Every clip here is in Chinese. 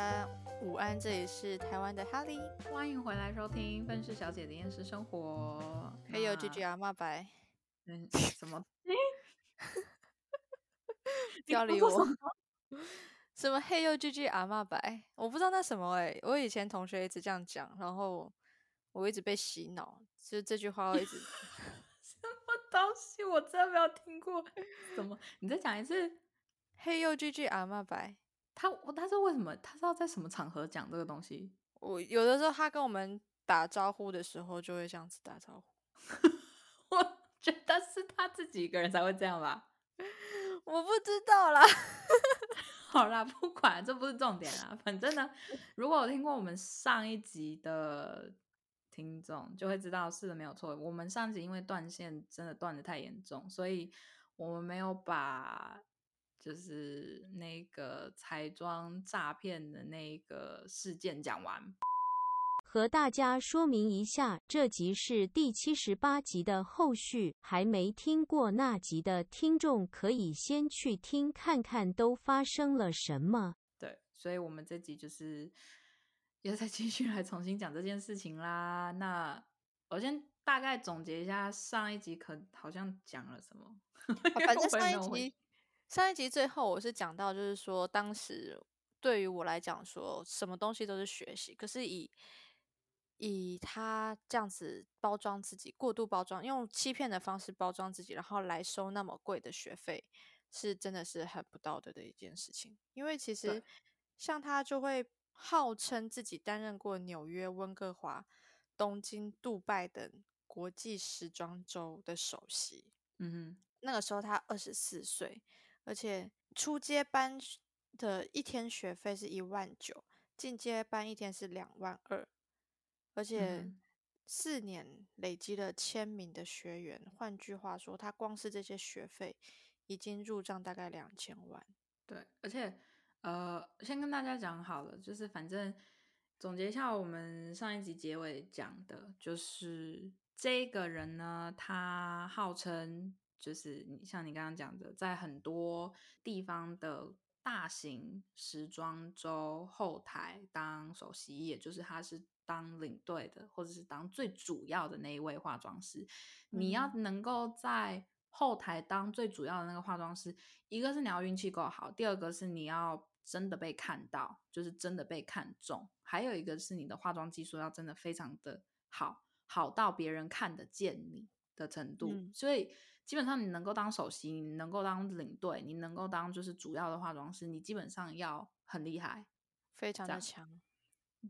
家午安，这里是台湾的哈利，欢迎回来收听《愤世小姐的厌世生活》。还有 G G 阿妈白，嗯，什么？不要理我。什么嘿呦 G G 阿妈白？我不知道那什么哎、我以前同学一直这样讲，然后我一直被洗脑，就这句话我一直 什么东西？我真的没有听过。怎么？你再讲一次。嘿呦 G G 阿妈白。他他是为什么？他是要在什么场合讲这个东西？我有的时候他跟我们打招呼的时候就会这样子打招呼。我觉得是他自己一个人才会这样吧。我不知道啦。好啦，不管，这不是重点啦。反正呢，如果有听过我们上一集的听众，就会知道是的，没有错。我们上集因为断线真的断的太严重，所以我们没有把就是那个彩妆诈骗的那个事件讲完。和大家说明一下，这集是第七十八集的后续，还没听过那集的听众可以先去听看看都发生了什么。对，所以我们这集就是要再继续来重新讲这件事情啦。那我先大概总结一下上一集，可好像讲了什么。反正上一集，上一集最后我是讲到，就是说当时对于我来讲，说什么东西都是学习，可是以以他这样子包装自己，过度包装，用欺骗的方式包装自己，然后来收那么贵的学费，是真的是很不道德的一件事情。因为其实像他就会号称自己担任过纽约、温哥华、东京、杜拜等国际时装周的首席。嗯哼，那个时候他二十四岁，而且初阶班的一天学费是一万九，进阶班一天是两万二。而且四年累积了千名的学员，换句话说，他光是这些学费已经入账大概两千万。对，而且呃，先跟大家讲好了，就是反正总结一下我们上一集结尾讲的，就是这个人呢，他号称就是你像你刚刚讲的，在很多地方的大型时装周后台当首席，也就是他是。当领队的，或者是当最主要的那一位化妆师，你要能够在后台当最主要的那个化妆师，一个是你要运气够好，第二个是你要真的被看到，就是真的被看中，还有一个是你的化妆技术要真的非常的好，好到别人看得见你的程度。所以基本上你能够当首席，你能够当领队，你能够当就是主要的化妆师，你基本上要很厉害，非常的强。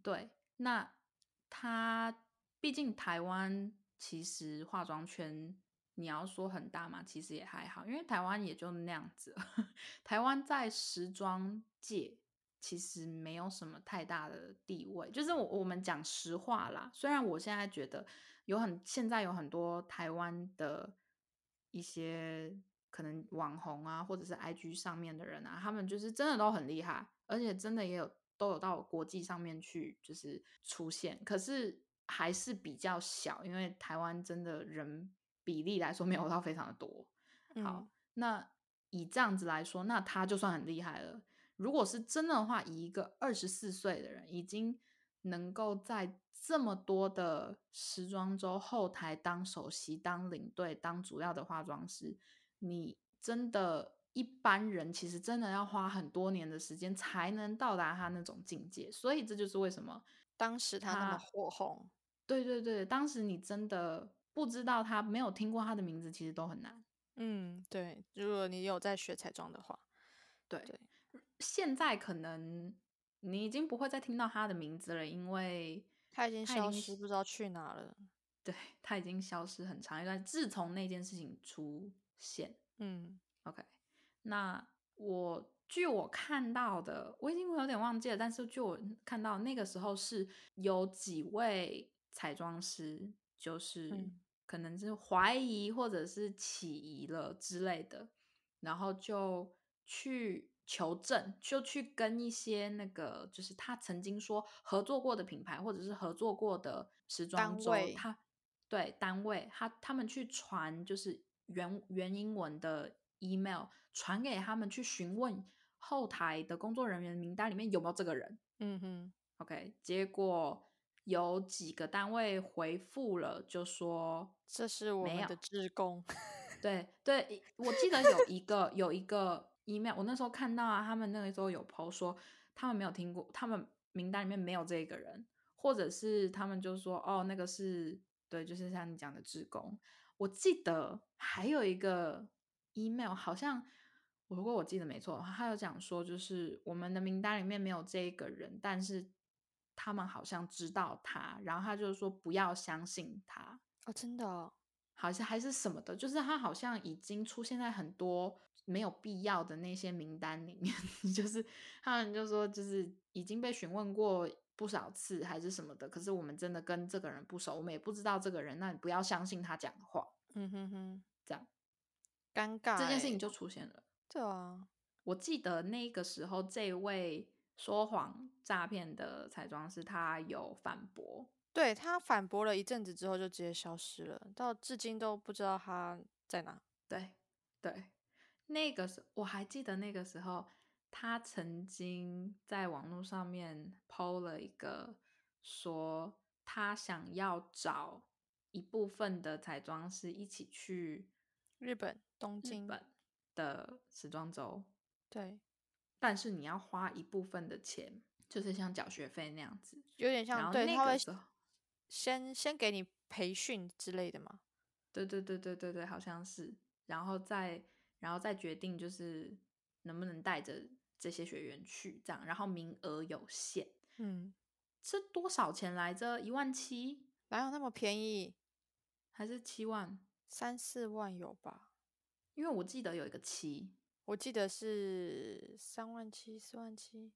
对，那。他毕竟台湾其实化妆圈，你要说很大嘛，其实也还好，因为台湾也就那样子。台湾在时装界其实没有什么太大的地位，就是我我们讲实话啦。虽然我现在觉得有很现在有很多台湾的一些可能网红啊，或者是 IG 上面的人啊，他们就是真的都很厉害，而且真的也有。都有到国际上面去，就是出现，可是还是比较小，因为台湾真的人比例来说没有到非常的多。好，那以这样子来说，那他就算很厉害了。如果是真的话，以一个二十四岁的人，已经能够在这么多的时装周后台当首席、当领队、当主要的化妆师，你真的。一般人其实真的要花很多年的时间才能到达他那种境界，所以这就是为什么当时他那么火红。对对对，当时你真的不知道他，没有听过他的名字，其实都很难。嗯，对，如果你有在学彩妆的话，对对。现在可能你已经不会再听到他的名字了，因为他已经消失，不知道去哪了。对他已经消失很长一段，自从那件事情出现，嗯，OK。那我据我看到的，我已经有点忘记了。但是据我看到，那个时候是有几位彩妆师，就是可能是怀疑或者是起疑了之类的，然后就去求证，就去跟一些那个就是他曾经说合作过的品牌或者是合作过的时装周，他对单位，他他们去传就是原原英文的 email。传给他们去询问后台的工作人员名单里面有没有这个人。嗯哼，OK，结果有几个单位回复了，就说这是我们的职工。对对，我记得有一个有一个 email，我那时候看到啊，他们那个时候有 po 说他们没有听过，他们名单里面没有这个人，或者是他们就说哦，那个是对，就是像你讲的职工。我记得还有一个 email，好像如果我记得没错的话，他有讲说，就是我们的名单里面没有这个人，但是他们好像知道他，然后他就说不要相信他哦，真的，好像还是什么的，就是他好像已经出现在很多没有必要的那些名单里面，就是他们就说就是已经被询问过不少次还是什么的，可是我们真的跟这个人不熟，我们也不知道这个人，那你不要相信他讲的话。嗯哼哼，这样尴尬，这件事情就出现了。对啊，我记得那个时候，这位说谎诈骗的彩妆师，他有反驳，对他反驳了一阵子之后，就直接消失了，到至今都不知道他在哪。对对，那个时我还记得那个时候，他曾经在网络上面 PO 了一个，说他想要找。一部分的彩妆师一起去日本东京本的时装周，对，但是你要花一部分的钱，就是像缴学费那样子，有点像对，他会先先给你培训之类的嘛？对对对对对对，好像是，然后再然后再决定就是能不能带着这些学员去这样，然后名额有限，嗯，是多少钱来着？一万七？哪有那么便宜？还是七万，三四万有吧？因为我记得有一个七，我记得是三万七、四万七，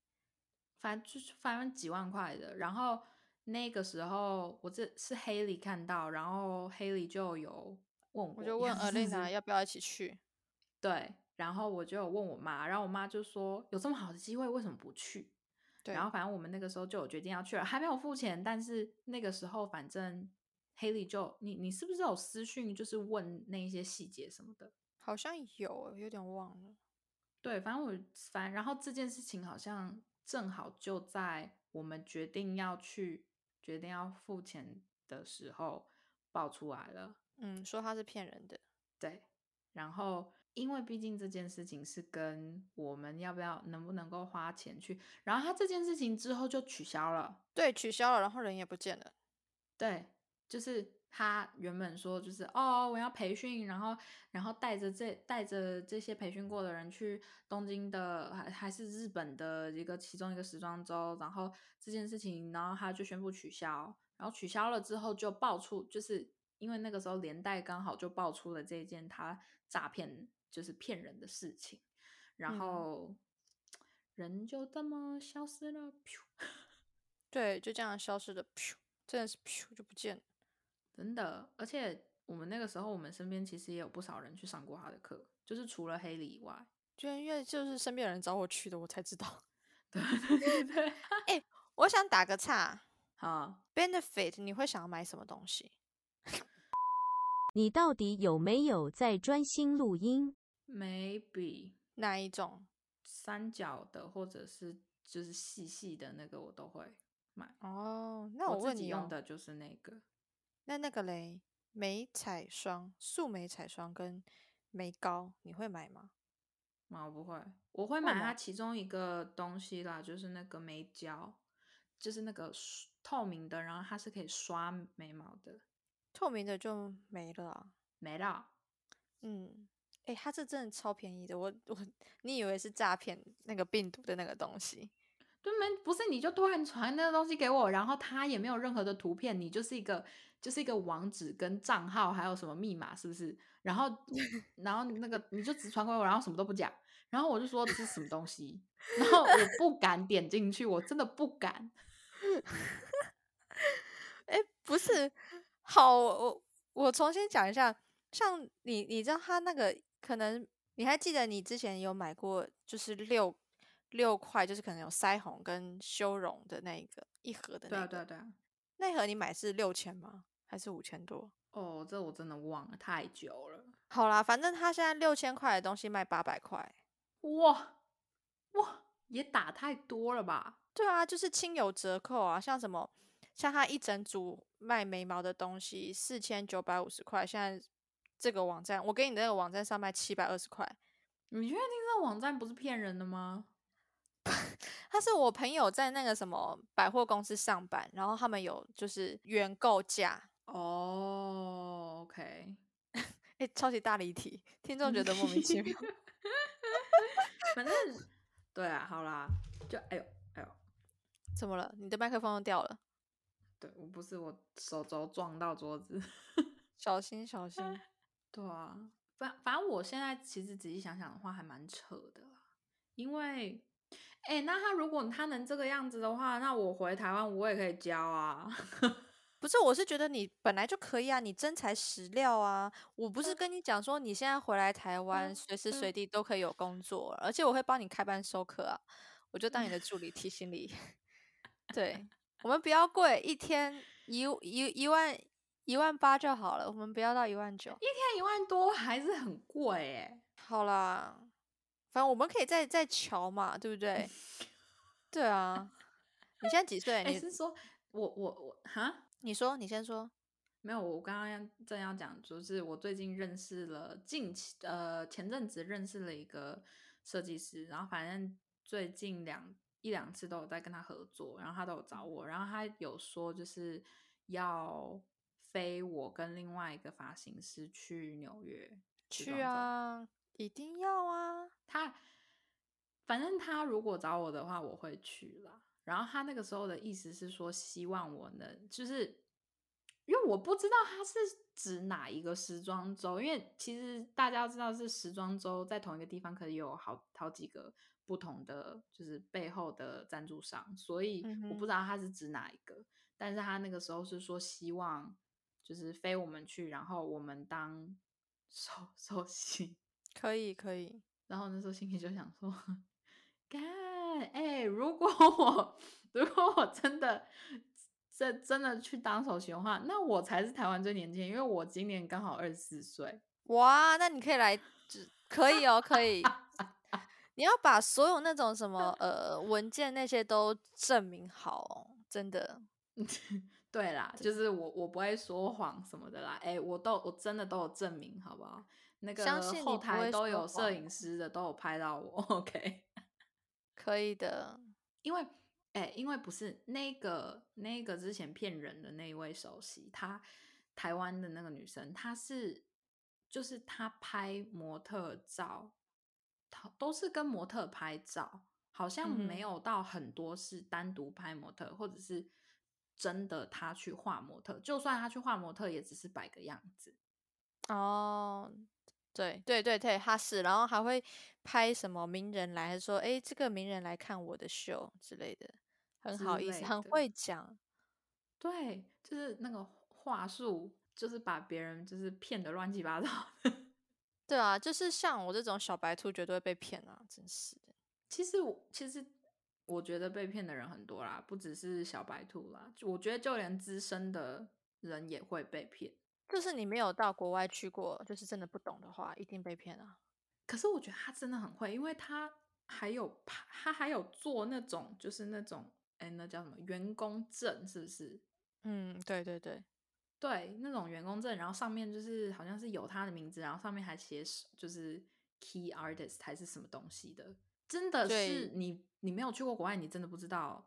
反正就是反正几万块的。然后那个时候我这是黑里看到，然后黑里就有问我，我就 问 Alina 要不要一起去。对，然后我就有问我妈，然后我妈就说有这么好的机会，为什么不去？对，然后反正我们那个时候就有决定要去了，还没有付钱，但是那个时候反正。黑里就你你是不是有私讯，就是问那一些细节什么的？好像有，有点忘了。对，反正我反然后这件事情好像正好就在我们决定要去、决定要付钱的时候爆出来了。嗯，说他是骗人的。对，然后因为毕竟这件事情是跟我们要不要、能不能够花钱去，然后他这件事情之后就取消了。对，取消了，然后人也不见了。对。就是他原本说，就是哦，我要培训，然后然后带着这带着这些培训过的人去东京的，还还是日本的一个其中一个时装周，然后这件事情，然后他就宣布取消，然后取消了之后就爆出，就是因为那个时候连带刚好就爆出了这件他诈骗就是骗人的事情，然后人就这么消失了，对，就这样消失的，真的是就不见了。真的，而且我们那个时候，我们身边其实也有不少人去上过他的课，就是除了黑里以外，就因为就是身边有人找我去的，我才知道。对 对对，哎，我想打个岔，好，benefit，你会想要买什么东西？你到底有没有在专心录音？Maybe 哪一种？三角的，或者是就是细细的那个，我都会买。哦，那我问你用的就是那个。那那个嘞，眉彩霜、素眉彩霜跟眉膏，你会买吗？我不会，我会买它其中一个东西啦，就是那个眉胶，就是那个透明的，然后它是可以刷眉毛的。透明的就没了，没了。嗯，哎，它这真的超便宜的，我我你以为是诈骗那个病毒的那个东西？对没？不是，你就突然传那个东西给我，然后他也没有任何的图片，你就是一个。就是一个网址跟账号，还有什么密码，是不是？然后，然后那个你就只传给我，然后什么都不讲，然后我就说这是什么东西，然后我不敢点进去，我真的不敢。哎，不是，好，我我重新讲一下，像你，你知道他那个可能你还记得你之前有买过，就是六六块，就是可能有腮红跟修容的那一个一盒的那个，对对对，那盒你买是六千吗？还是五千多哦，这我真的忘了太久了。好啦，反正他现在六千块的东西卖八百块，哇哇，也打太多了吧？对啊，就是亲友折扣啊，像什么，像他一整组卖眉毛的东西，四千九百五十块，现在这个网站，我给你那个网站上卖七百二十块。你确定这网站不是骗人的吗？他是我朋友在那个什么百货公司上班，然后他们有就是原购价。哦，OK，哎，超级大离题，听众觉得莫名其妙。反正对啊，好啦，就哎呦哎呦，怎么了？你的麦克风都掉了？对我不是我手肘撞到桌子，小心小心。对啊，反反正我现在其实仔细想想的话，还蛮扯的啦。因为，哎，那他如果他能这个样子的话，那我回台湾我也可以教啊。不是，我是觉得你本来就可以啊，你真材实料啊。我不是跟你讲说，你现在回来台湾，随时随地都可以有工作，而且我会帮你开班授课啊。我就当你的助理，提醒你。对，我们不要贵，一天一一一万一万八就好了，我们不要到一万九。一天一万多还是很贵哎。好啦，反正我们可以再再瞧嘛，对不对？对啊。你现在几岁？你是说我我我哈？你说，你先说。没有，我刚刚正要讲，就是我最近认识了，近期呃前阵子认识了一个设计师，然后反正最近两一两次都有在跟他合作，然后他都有找我，然后他有说就是要飞我跟另外一个发型师去纽约。去啊，一定要啊！他反正他如果找我的话，我会去了。然后他那个时候的意思是说，希望我能，就是因为我不知道他是指哪一个时装周，因为其实大家知道是时装周，在同一个地方可以有好好几个不同的，就是背后的赞助商，所以我不知道他是指哪一个。但是他那个时候是说，希望就是飞我们去，然后我们当 首首席，可以可以。然后那时候心里就想说，干。哎，如果我 如果我真的这真的去当首席的话，那我才是台湾最年轻，因为我今年刚好二十四岁。哇，那你可以来，可以哦，可以。你要把所有那种什么 呃文件那些都证明好，真的。对啦，就是我我不会说谎什么的啦。哎，我都我真的都有证明，好不好？那个后台都有摄影师的，都有拍到我。OK。可以的，因为哎，因为不是那个那个之前骗人的那一位首席，她台湾的那个女生，她是就是她拍模特照，她都是跟模特拍照，好像没有到很多是单独拍模特，或者是真的她去画模特，就算她去画模特，也只是摆个样子哦。对对对对，他是，然后还会拍什么名人来，说，哎，这个名人来看我的秀之类的，很好意思，很会讲。对，就是那个话术，就是把别人就是骗的乱七八糟。对啊，就是像我这种小白兔，绝对会被骗啊！真是的。其实我其实我觉得被骗的人很多啦，不只是小白兔啦，我觉得就连资深的人也会被骗。就是你没有到国外去过，就是真的不懂的话，一定被骗啊。可是我觉得他真的很会，因为他还有他还有做那种，就是那种，哎，那叫什么员工证，是不是？嗯，对对对对，那种员工证，然后上面就是好像是有他的名字，然后上面还写就是 key artist 还是什么东西的。真的是你你没有去过国外，你真的不知道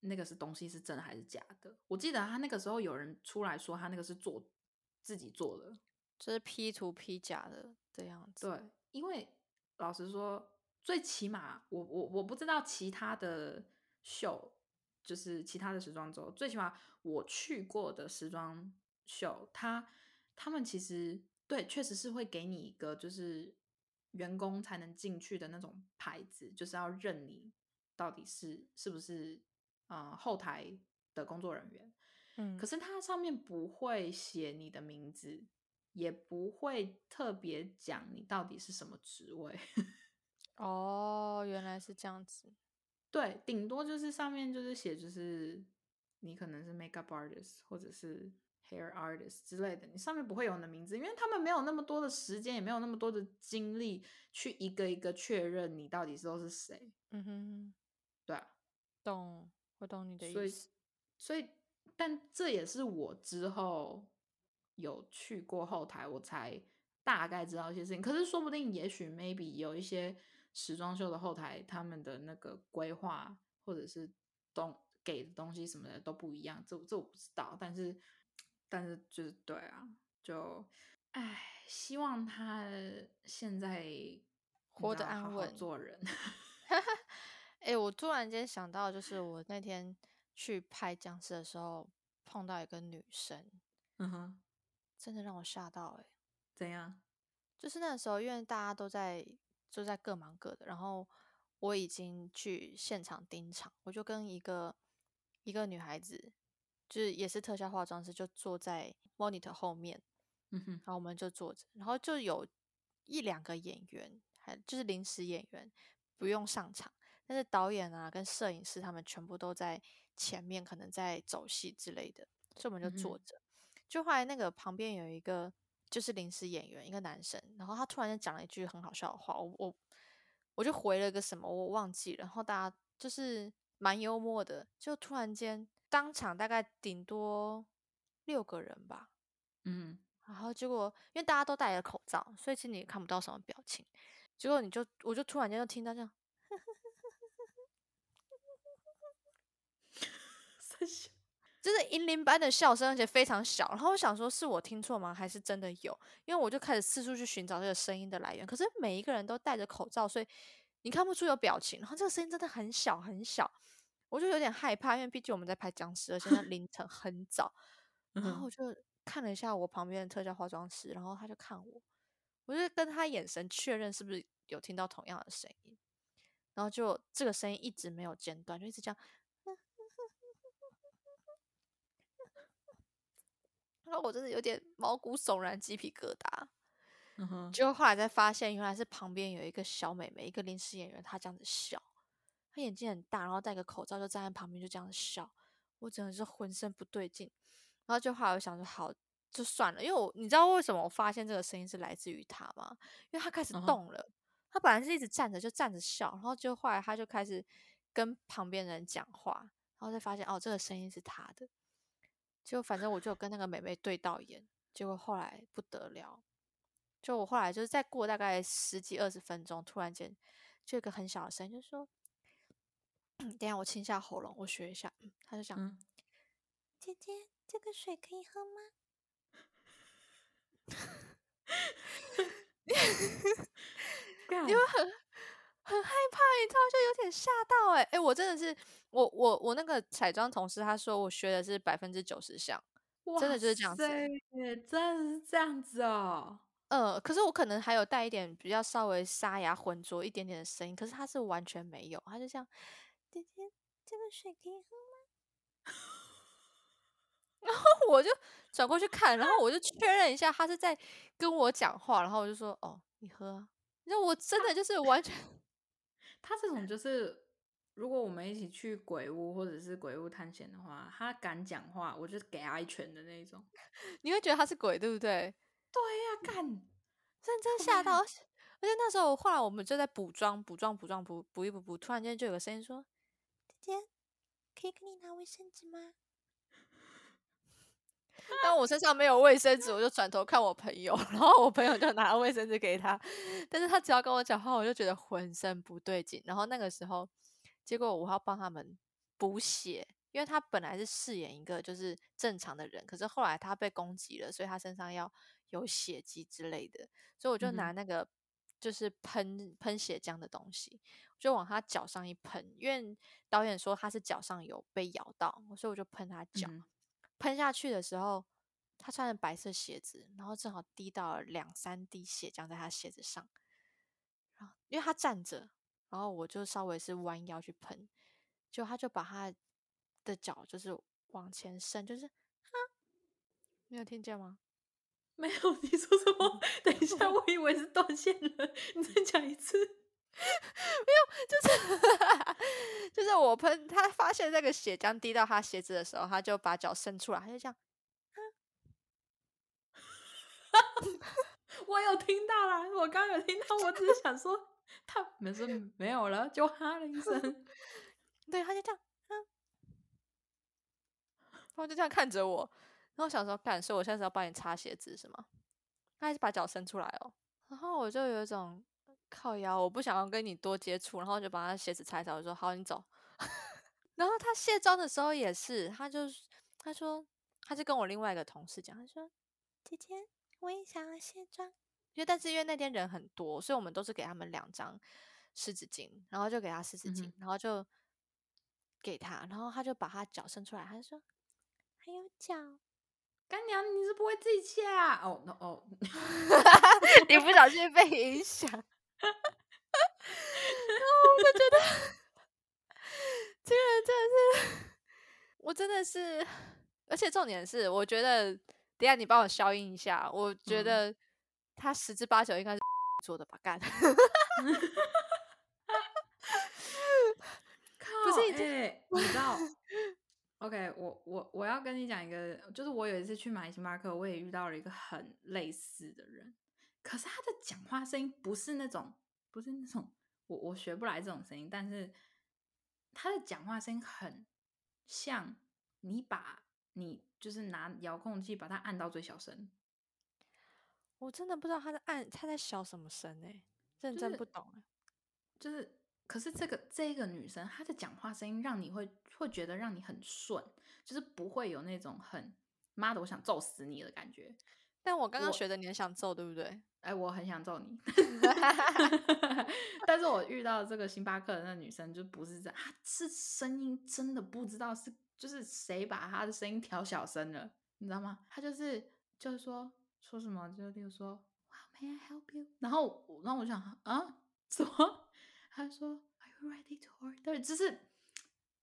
那个是东西是真的还是假的。我记得他那个时候有人出来说他那个是做。自己做的，就是 P 图 P 假的这样子。对，因为老实说，最起码我我我不知道其他的秀，就是其他的时装周，最起码我去过的时装秀，他他们其实对，确实是会给你一个就是员工才能进去的那种牌子，就是要认你到底是是不是呃后台的工作人员。嗯，可是它上面不会写你的名字，也不会特别讲你到底是什么职位。哦，原来是这样子。对，顶多就是上面就是写，就是你可能是 makeup artist 或者是 hair artist 之类的，你上面不会有你的名字，因为他们没有那么多的时间，也没有那么多的精力去一个一个确认你到底是都是谁。嗯哼，对啊，懂，我懂你的所以意思。所以，但这也是我之后有去过后台，我才大概知道一些事情。可是说不定，也许 maybe 有一些时装秀的后台，他们的那个规划或者是东给的东西什么的都不一样，这这我不知道。但是，但是就是对啊，就唉，希望他现在你活得安稳做人。哎、我突然间想到，就是我那天去拍僵尸的时候，碰到一个女生，嗯哼，真的让我吓到、欸。怎样？就是那时候，因为大家都在就在各忙各的，然后我已经去现场盯场，我就跟一个一个女孩子，就是也是特效化妆师，就坐在 monitor 后面，嗯哼，然后我们就坐着，然后就有一两个演员，还就是临时演员不用上场，但是导演啊跟摄影师他们全部都在前面，可能在走戏之类的，所以我们就坐着。就后来那个旁边有一个就是临时演员，一个男生，然后他突然间讲了一句很好笑的话，我我我就回了个什么我忘记了，然后大家就是蛮幽默的，就突然间当场大概顶多六个人吧，嗯然后结果因为大家都戴着口罩，所以其实你也看不到什么表情。结果你就我就突然间就听到这样，就是银铃般的笑声，而且非常小。然后我想说，是我听错吗？还是真的有？因为我就开始四处去寻找这个声音的来源。可是每一个人都戴着口罩，所以你看不出有表情。然后这个声音真的很小很小，我就有点害怕，因为毕竟我们在拍僵尸，而且那凌晨很早。然后我就看了一下我旁边的特效化妆师，然后他就看我，我就跟他眼神确认是不是有听到同样的声音，然后就这个声音一直没有间断，就一直这样。然后我真的有点毛骨悚然、鸡皮疙瘩。嗯哼，结果后来才发现，原来是旁边有一个小妹妹，一个临时演员，她这样子笑，她眼睛很大，然后戴个口罩，就站在旁边就这样子笑，我真的是浑身不对劲。然后就后来我想说，好，就算了，因为我你知道为什么我发现这个声音是来自于她吗？因为她开始动了，她本来是一直站着就站着笑，然后就后来她就开始跟旁边人讲话，然后才发现哦，这个声音是她的。就反正我就跟那个妹妹对到眼，结果后来不得了，就我后来就是再过大概十几二十分钟，突然间就有一个很小的声音，就说：“等一下我清一下喉咙，我学一下。”他就讲：“嗯，姐姐，这个水可以喝吗？” 干因为很很害怕，你知道，就有点吓到哎、欸、哎、我真的是我我我那个彩妆同事他说我学的是百分之九十像，真的就是这样子真的是这样子哦。呃，可是我可能还有带一点比较稍微沙哑浑浊一点点的声音，可是他是完全没有，他就这样，姐姐，这个水可以喝吗？然后 我就转过去看，然后我就 确认一下他是在跟我讲话，然后我就说，哦，你喝啊。那我真的就是完全，他这种就是，如果我们一起去鬼屋或者是鬼屋探险的话，他敢讲话，我就给他一拳的那种。你会觉得他是鬼，对不对？对呀、干，认真吓到，而且而且那时候后来我们就在补妆，补妆，补妆，补补一补补，突然间就有个声音说：“姐姐，可以给你拿卫生纸吗？”但我身上没有卫生纸，我就转头看我朋友，然后我朋友就拿了卫生纸给他，但是他只要跟我讲话，我就觉得浑身不对劲。然后那个时候，结果我要帮他们补血，因为他本来是饰演一个就是正常的人，可是后来他被攻击了，所以他身上要有血迹之类的，所以我就拿那个就是喷喷血浆的东西，就往他脚上一喷，因为导演说他是脚上有被咬到，所以我就喷他脚。嗯喷下去的时候，他穿着白色鞋子，然后正好滴到了两三滴血浆在他鞋子上。然后因为他站着，然后我就稍微是弯腰去喷，就他就把他的脚就是往前伸，就是啊，你有听见吗？没有，你说什么？等一下，我以为是断线了，你再讲一次。没有就是 就是我喷，他发现那个血浆滴到他鞋子的时候，他就把脚伸出来，他就这样啊，我有听到啦，我刚有听到，我只是想说他没事没有了，就哈了一声。对，他就这样，嗯，然后就这样看着我，然后想说，干，所以我现在是要帮你擦鞋子是吗？他还是把脚伸出来哦，然后我就有一种靠腰，我不想要跟你多接触，然后就把他鞋子擦一擦，我说好，你走。然后他卸妆的时候也是，他就他说，他就跟我另外一个同事讲，他说，姐姐，我也想要卸妆，因为但是因为那天人很多，所以我们都是给他们两张湿纸巾，然后就给他湿纸巾，然后就给他，然后他就把他脚伸出来，他就说还有脚。干娘，你是不会自己切啊？哦，那哦，你不小心被影响，然后我就觉得这个人真的是，我真的是，而且重点是，我觉得等下你帮我消音一下，我觉得他十之八九应该是 做的吧，干，不是，哎，你知道？OK，我我我要跟你讲一个，就是我有一次去买星巴克，我也遇到了一个很类似的人，可是他的讲话声音不是那种，不是那种，我我学不来这种声音，但是他的讲话声音很像你把你就是拿遥控器把它按到最小声，我真的不知道他在按他在小什么声哎，认真不懂哎，就是。可是这个这个女生，她的讲话声音让你会会觉得让你很顺，就是不会有那种很妈的我想揍死你的感觉。但我刚刚学的你很想揍，对不对？哎，我很想揍你。但是我遇到这个星巴克的那女生就不是这样，她是声音真的不知道是就是谁把她的声音调小声了，你知道吗？她就是就是说说什么，就例如说 May I help you？然后然后我想啊什么？他说：“Are you ready to order？” 就是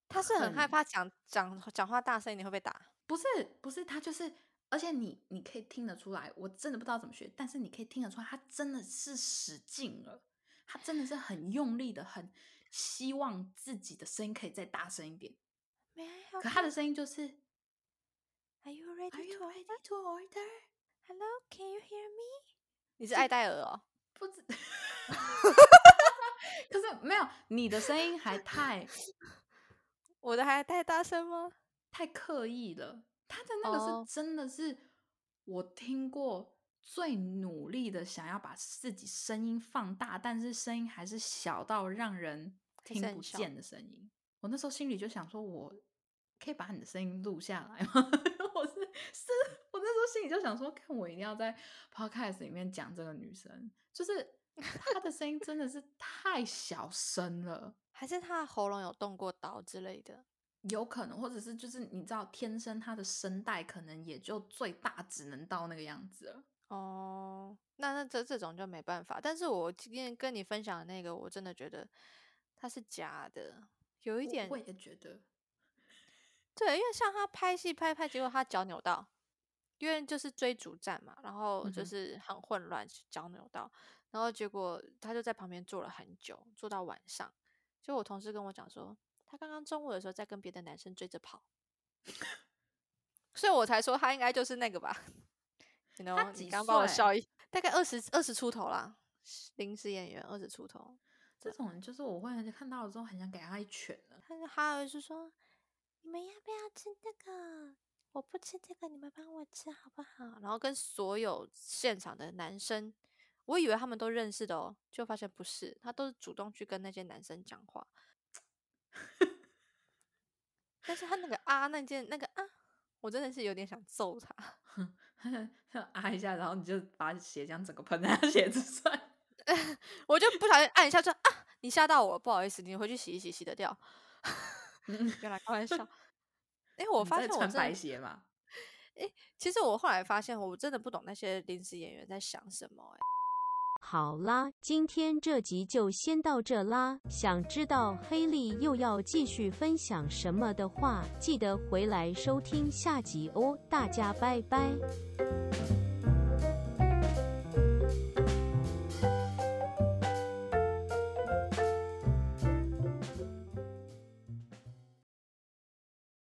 他是很害怕讲讲讲话大声，你会被打？不是，不是，他就是，而且你你可以听得出来，我真的不知道怎么学，但是你可以听得出来，他真的是使劲了，他真的是很用力的，很希望自己的声音可以再大声一点。可他的声音就是：“Are you ready to order？”“Hello，can you hear me？” 你是爱戴尔哦？不知。可是没有，你的声音还太，我的还太大声吗？太刻意了。他的那个是真的是我听过最努力的，想要把自己声音放大，但是声音还是小到让人听不见的声音。我那时候心里就想说，我可以把你的声音录下来吗？我是是，心里就想说，看我一定要在 podcast 里面讲这个女生，就是。她的声音真的是太小声了，还是她的喉咙有动过刀之类的？有可能，或者是就是你知道，天生她的声带可能也就最大只能到那个样子了。哦，那那这这种就没办法。但是我今天跟你分享的那个，我真的觉得她是假的，有一点。我也觉得。对，因为像他拍戏拍拍，结果他脚扭到，因为就是追逐战嘛，然后就是很混乱，脚扭到。然后结果他就在旁边坐了很久，坐到晚上。就我同事跟我讲说，他刚刚中午的时候在跟别的男生追着跑，所以我才说他应该就是那个吧。他你刚帮我笑一，大概二十二十出头啦，临时演员二十出头。这种人就是我会看到了之后很想给他一拳的。他还有是说，你们要不要吃这个？我不吃这个，你们帮我吃好不好？然后跟所有现场的男生。我以为他们都认识的哦，就发现不是，他都是主动去跟那些男生讲话。但是他那个 啊，那件那个啊，我真的是有点想揍他，啊一下，然后你就把血浆整个喷在他鞋子上，我就不小心按一下，说啊，你吓到我，不好意思，你回去洗一洗，洗得掉。原来开玩笑。哎，我发现我穿白鞋嘛。哎，其实我后来发现，我真的不懂那些临时演员在想什么。哎。好啦，今天这集就先到这啦。想知道黑莉又要继续分享什么的话，记得回来收听下集哦。大家拜拜。